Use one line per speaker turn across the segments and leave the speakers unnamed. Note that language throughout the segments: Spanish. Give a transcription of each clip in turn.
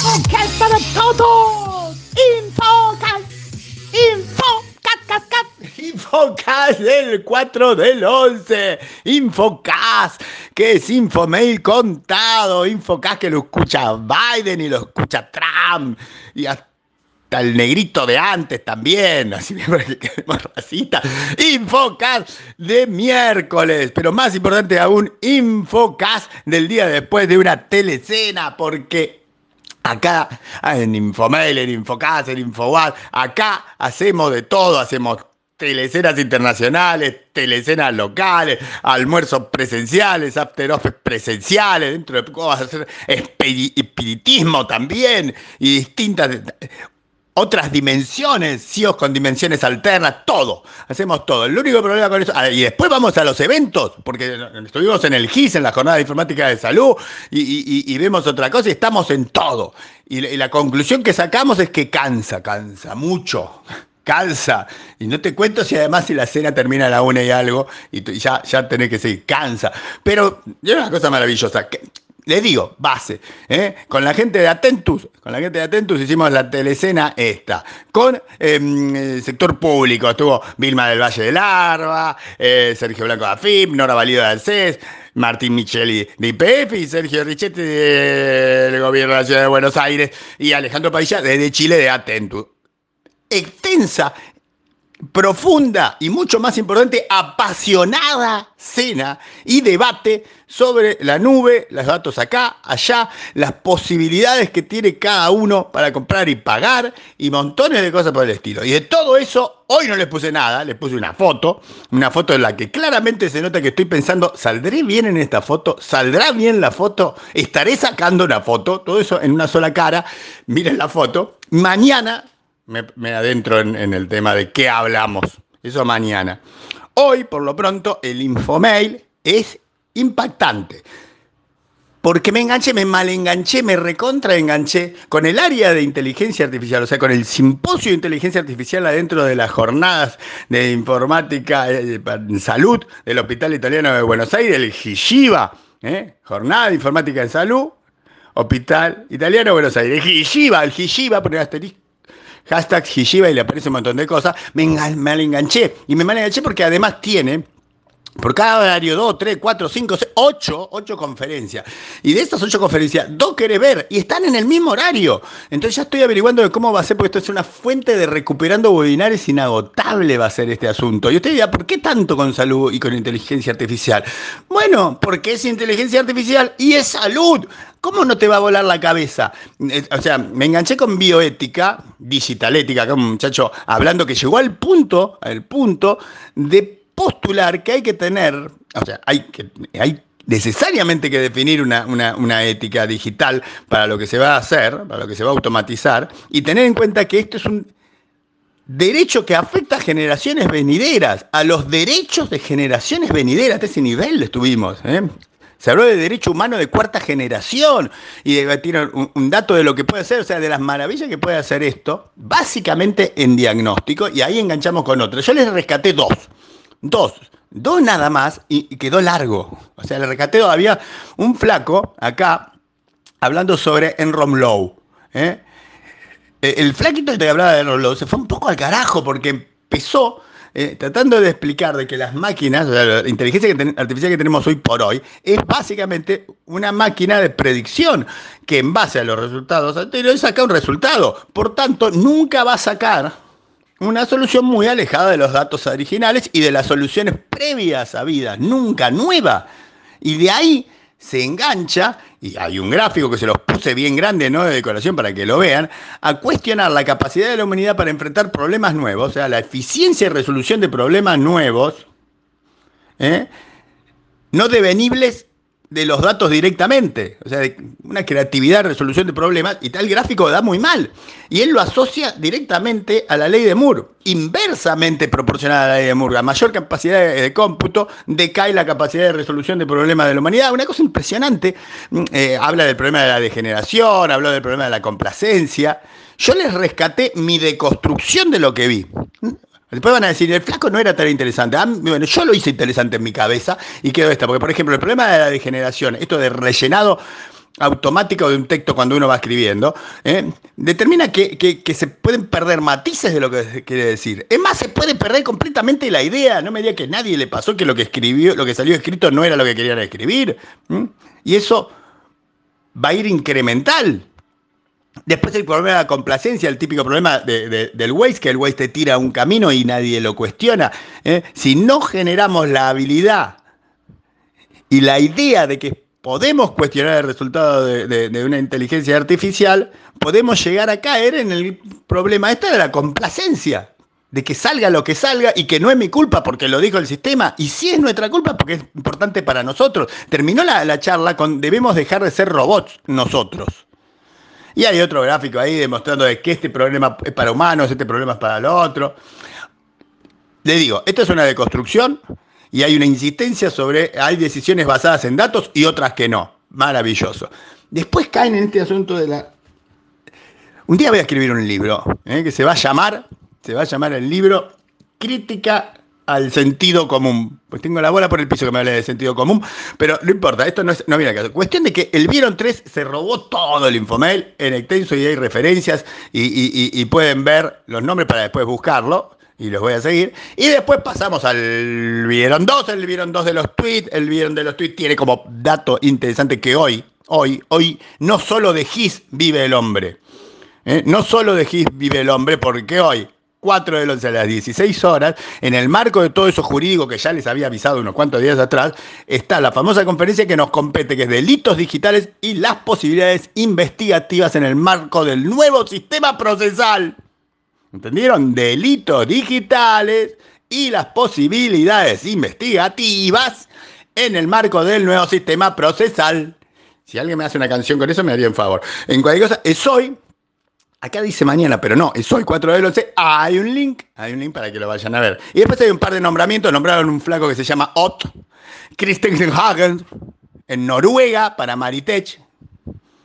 Infocat para todos. Infocat. Infocat, cat, cat. Infocast del 4 del 11. Infocast, que es Infomail contado. Infocast que lo escucha Biden y lo escucha Trump. Y hasta el negrito de antes también, así que más racista. Infocast de miércoles, pero más importante aún, Infocast del día después de una telecena, porque Acá en Infomail, en Infocast, en Infowad, acá hacemos de todo, hacemos telecenas internacionales, telecenas locales, almuerzos presenciales, after office presenciales, dentro de poco vas a hacer espiritismo también y distintas otras dimensiones, CIOs con dimensiones alternas, todo, hacemos todo. El único problema con eso, ah, y después vamos a los eventos, porque estuvimos en el GIS, en la Jornada de Informática de Salud, y, vemos otra cosa y estamos en todo. Y, y la conclusión que sacamos es que cansa, cansa mucho cansa. Y no te cuento si además si la cena termina a la una y algo, y ya, ya tenés que seguir, cansa. Pero es una cosa maravillosa. Que, les digo, base, ¿eh? con la gente de Atentus, con la gente de Atentus hicimos la telecena esta, con em, el sector público, estuvo Vilma del Valle del Arba, eh, Sergio Blanco de AFIP, Nora Valido de CES, Martín Micheli de IPF y Sergio Richetti del Gobierno de la Ciudad de Buenos Aires y Alejandro Padilla desde Chile de Atentus. Extensa profunda y mucho más importante, apasionada cena y debate sobre la nube, los datos acá, allá, las posibilidades que tiene cada uno para comprar y pagar y montones de cosas por el estilo. Y de todo eso, hoy no les puse nada, les puse una foto, una foto en la que claramente se nota que estoy pensando, ¿saldré bien en esta foto? ¿Saldrá bien la foto? ¿Estaré sacando una foto? Todo eso en una sola cara. Miren la foto. Mañana me, adentro en, el tema de qué hablamos. Eso mañana. Hoy, por lo pronto, el infomail es impactante. Porque me enganché, me malenganché, me recontraenganché con el área de inteligencia artificial, o sea, con el simposio de inteligencia artificial adentro de las jornadas de informática eh, en salud del Hospital Italiano de Buenos Aires, el GISHIVA, ¿eh? Jornada de Informática en Salud, Hospital Italiano de Buenos Aires. El GISHIVA, el GISHIVA, poner asterisco hashtag Hishiba y le aparece un montón de cosas, me, me enganché. Y me enganché porque además tiene por cada horario, dos, tres, cuatro, cinco, seis, ocho, ocho conferencias. Y de estas ocho conferencias, dos querés ver y están en el mismo horario. Entonces ya estoy averiguando de cómo va a ser, porque esto es una fuente de recuperando webinares inagotable va a ser este asunto. Y usted dirá, ¿por qué tanto con salud y con inteligencia artificial? Bueno, porque es inteligencia artificial y es salud. ¿Cómo no te va a volar la cabeza? Eh, o sea, me enganché con bioética, digitalética, acá un muchacho hablando que llegó al punto, al punto de postular que hay que tener, o sea, hay, que, hay necesariamente que definir una, una, ética digital para lo que se va a hacer, para lo que se va a automatizar, y tener en cuenta que esto es un derecho que afecta a generaciones venideras, a los derechos de generaciones venideras, a ese nivel estuvimos. ¿eh? Se habló de derecho humano de cuarta generación y de, un, un, dato de lo que puede hacer, o sea, de las maravillas que puede hacer esto, básicamente en diagnóstico, y ahí enganchamos con otro. Yo les rescaté dos. Dos, dos nada más y, quedó largo. O sea, le recateo, había un flaco acá hablando sobre Enrom Low. ¿eh? Eh, el flaquito que hablaba de Enrom Low se fue un poco al carajo porque empezó eh, tratando de explicar de que las máquinas, o sea, la inteligencia artificial que tenemos hoy por hoy, es básicamente una máquina de predicción que en base a los resultados anteriores saca un resultado. Por tanto, nunca va a sacar una solución muy alejada de los datos originales y de las soluciones previas a vida, nunca nueva. Y de ahí se engancha, y hay un gráfico que se los puse bien grande, ¿no? De decoración para que lo vean, a cuestionar la capacidad de la humanidad para enfrentar problemas nuevos, o sea, la eficiencia y resolución de problemas nuevos, ¿eh? no devenibles de los datos directamente, o sea, una creatividad, resolución de problemas, y tal gráfico da muy mal. Y él lo asocia directamente a la ley de Moore, inversamente proporcionada a la ley de Moore. A mayor capacidad de, cómputo, decae la capacidad de resolución de problemas de la humanidad. Una cosa impresionante. Mm, eh, habla del problema de la degeneración, habló del problema de la complacencia. Yo les rescaté mi deconstrucción de lo que vi. Después van a decir, el flaco no era tan interesante. Bueno, yo lo hice interesante en mi cabeza y quedó esta. Porque, por ejemplo, el problema de la degeneración, esto de rellenado automático de un texto cuando uno va escribiendo, ¿eh? determina que, se pueden perder matices de lo que quiere decir. Es más, se puede perder completamente la idea. No me diga que nadie le pasó que lo que escribió, lo que salió escrito no era lo que querían escribir. Y eso va a ir incremental. Después el problema de la complacencia, el típico problema del Waze, que el Waze te tira un camino y nadie lo cuestiona. ¿eh? Si no generamos la habilidad y la idea de que podemos cuestionar el resultado de, una inteligencia artificial, podemos llegar a caer en el problema este de la complacencia, de que salga lo que salga y que no es mi culpa porque lo dijo el sistema, y sí es nuestra culpa porque es importante para nosotros. Terminó la, charla con debemos dejar de ser robots nosotros. Y hay otro gráfico ahí demostrando de que este problema es para humanos, este problema es para el otro. Le digo, esta es una deconstrucción y hay una insistencia sobre, hay decisiones basadas en datos y otras que no. Maravilloso. Después caen en este asunto de la... Un día voy a escribir un libro ¿eh? que se va a llamar, se va a llamar el libro Crítica al sentido común. Pues tengo la bola por el piso que me habla de sentido común, pero no importa, esto no, es, no viene caso. Cuestión de que el Vieron 3 se robó todo el infomail en extenso y hay referencias y pueden ver los nombres para después buscarlo y los voy a seguir. Y después pasamos al vieron 2, el vieron 2 de los tweets, el vieron de los tweets tiene como dato interesante que hoy, hoy, hoy, no solo de GIS vive el hombre, ¿eh? no solo de GIS vive el hombre, porque hoy, 4 del 11 a las 16 horas, en el marco de todo eso jurídico que ya les había avisado unos cuantos días atrás, está la famosa conferencia que nos compete, que es delitos digitales y las posibilidades investigativas en el marco del nuevo sistema procesal. ¿Entendieron? Delitos digitales y las posibilidades investigativas en el marco del nuevo sistema procesal. Si alguien me hace una canción con eso, me haría un favor. En cualquier cosa, es hoy. Acá dice mañana, pero no, es hoy 4 de 11. Hay un link, hay un link para que lo vayan a ver. Y después hay un par de nombramientos. Nombraron un flaco que se llama Ott Christensen en Noruega para Maritech.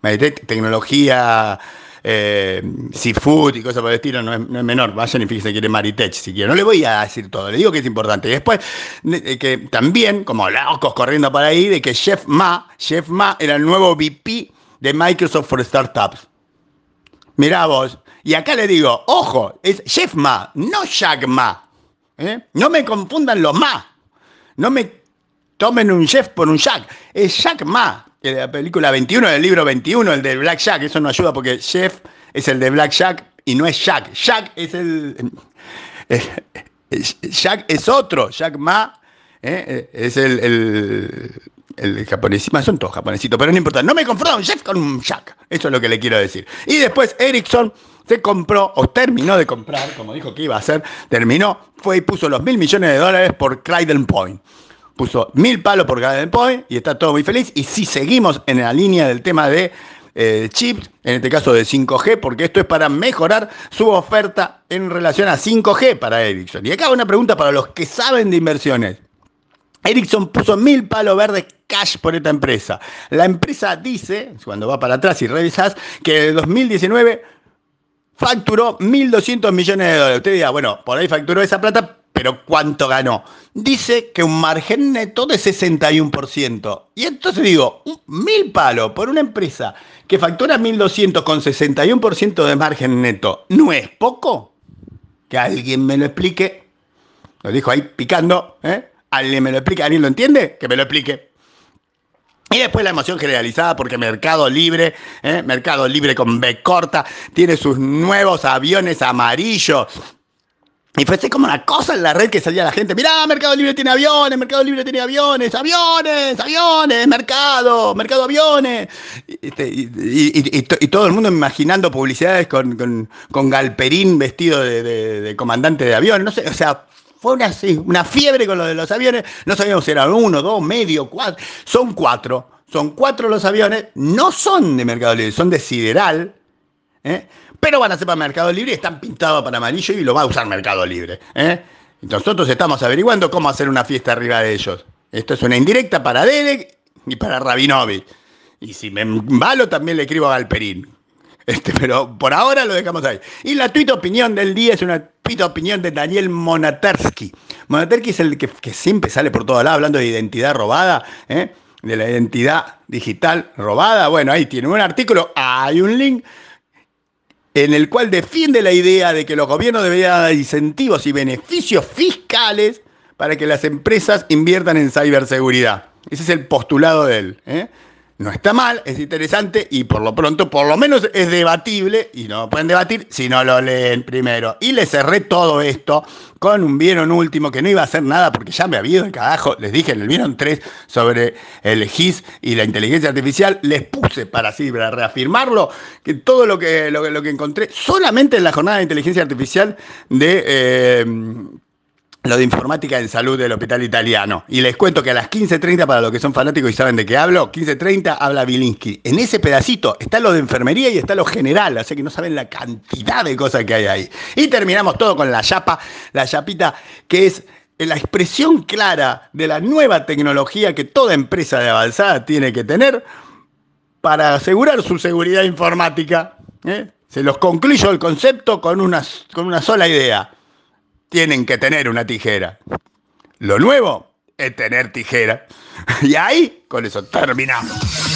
Maritech, tecnología eh, seafood y cosas por el estilo, no es, menor. Vayan y fíjense, quiere Maritech si quieren. No le voy a decir todo, le digo que es importante. Y después, que también, como locos corriendo por ahí, de que Jeff Ma, Jeff Ma era el nuevo VP de Microsoft for Startups. Mirá vos. Y acá le digo, ojo, es Jeff Ma, no Jack Ma. ¿eh? No me confundan los Ma. No me tomen un Jeff por un Jack. Es Jack Ma de la película 21, del libro 21, el de Black Jack. Eso no ayuda porque Jeff es el de Black Jack y no es Jack. Jack es el. Jack es otro. Jack Ma eh, es el, el, el japonesito. Son todos japonesitos, pero no importa. No me un Jeff con un Jack. Eso es lo que le quiero decir. Y después Ericsson se compró o terminó de comprar, como dijo que iba a hacer, terminó, fue y puso los mil millones de dólares por Clyden Point puso mil palos por cada endpoint y está todo muy feliz. Y si seguimos en la línea del tema de eh, chips, en este caso de 5G, porque esto es para mejorar su oferta en relación a 5G para Ericsson. Y acá una pregunta para los que saben de inversiones. Ericsson puso mil palos verdes cash por esta empresa. La empresa dice, cuando va para atrás y revisas, que en 2019 facturó 1.200 millones de dólares. Usted dirá, bueno, por ahí facturó esa plata, pero ¿cuánto ganó? Dice que un margen neto de 61%. Y entonces digo, mil palos por una empresa que factura 1.200 con 61% de margen neto, ¿no es poco? Que alguien me lo explique. Lo dijo ahí picando, ¿eh? ¿Alguien me lo explica? ¿Alguien lo entiende? Que me lo explique. Y después la emoción generalizada porque Mercado Libre, ¿eh? Mercado Libre con B corta, tiene sus nuevos aviones amarillos y fue como una cosa en la red que salía la gente, mirá, Mercado Libre tiene aviones, Mercado Libre tiene aviones, aviones, aviones, mercado, mercado aviones. Y, este, todo el mundo imaginando publicidades con, Galperín vestido de, comandante de avión, no sé, o sea, fue una, una fiebre con lo de los aviones, no sabíamos si eran uno, dos, medio, cuatro, son cuatro, son cuatro los aviones, no son de Mercado Libre, son de Sideral, ¿eh? pero van a ser para Mercado Libre y están pintados para amarillo y lo va a usar Mercado Libre. ¿eh? Nosotros estamos averiguando cómo hacer una fiesta arriba de ellos. Esto es una indirecta para Derek y para Rabinovic. Y si me embalo también le escribo a Galperín. Este, pero por ahora lo dejamos ahí. Y la tuita opinión del día es una estúpida opinión de Daniel Monatersky. Monatersky es el que, siempre sale por todos lados hablando de identidad robada, ¿eh? de la identidad digital robada. Bueno, ahí tiene un artículo, hay un link en el cual defiende la idea de que los gobiernos deberían dar incentivos y beneficios fiscales para que las empresas inviertan en ciberseguridad. Ese es el postulado de él. ¿eh? No está mal, es interesante y por lo pronto, por lo menos es debatible, y no pueden debatir si no lo leen primero. Y les cerré todo esto con un Vieron último que no iba a hacer nada porque ya me había ido el carajo. Les dije en el Vieron 3 sobre el GIS y la inteligencia artificial. Les puse para así, para reafirmarlo, que todo lo que, lo, que encontré solamente en la jornada de inteligencia artificial de. Eh, lo de informática en salud del hospital italiano. Y les cuento que a las 15.30, para los que son fanáticos y saben de qué hablo, 15.30 habla Bilinsky. En ese pedacito está lo de enfermería y está lo general, así que no saben la cantidad de cosas que hay ahí. Y terminamos todo con la chapa, la chapita que es la expresión clara de la nueva tecnología que toda empresa de avanzada tiene que tener para asegurar su seguridad informática. ¿eh? Se los concluyo el concepto con una, con una sola idea tienen que tener una tijera. Lo nuevo es tener tijera. Y ahí, con eso terminamos.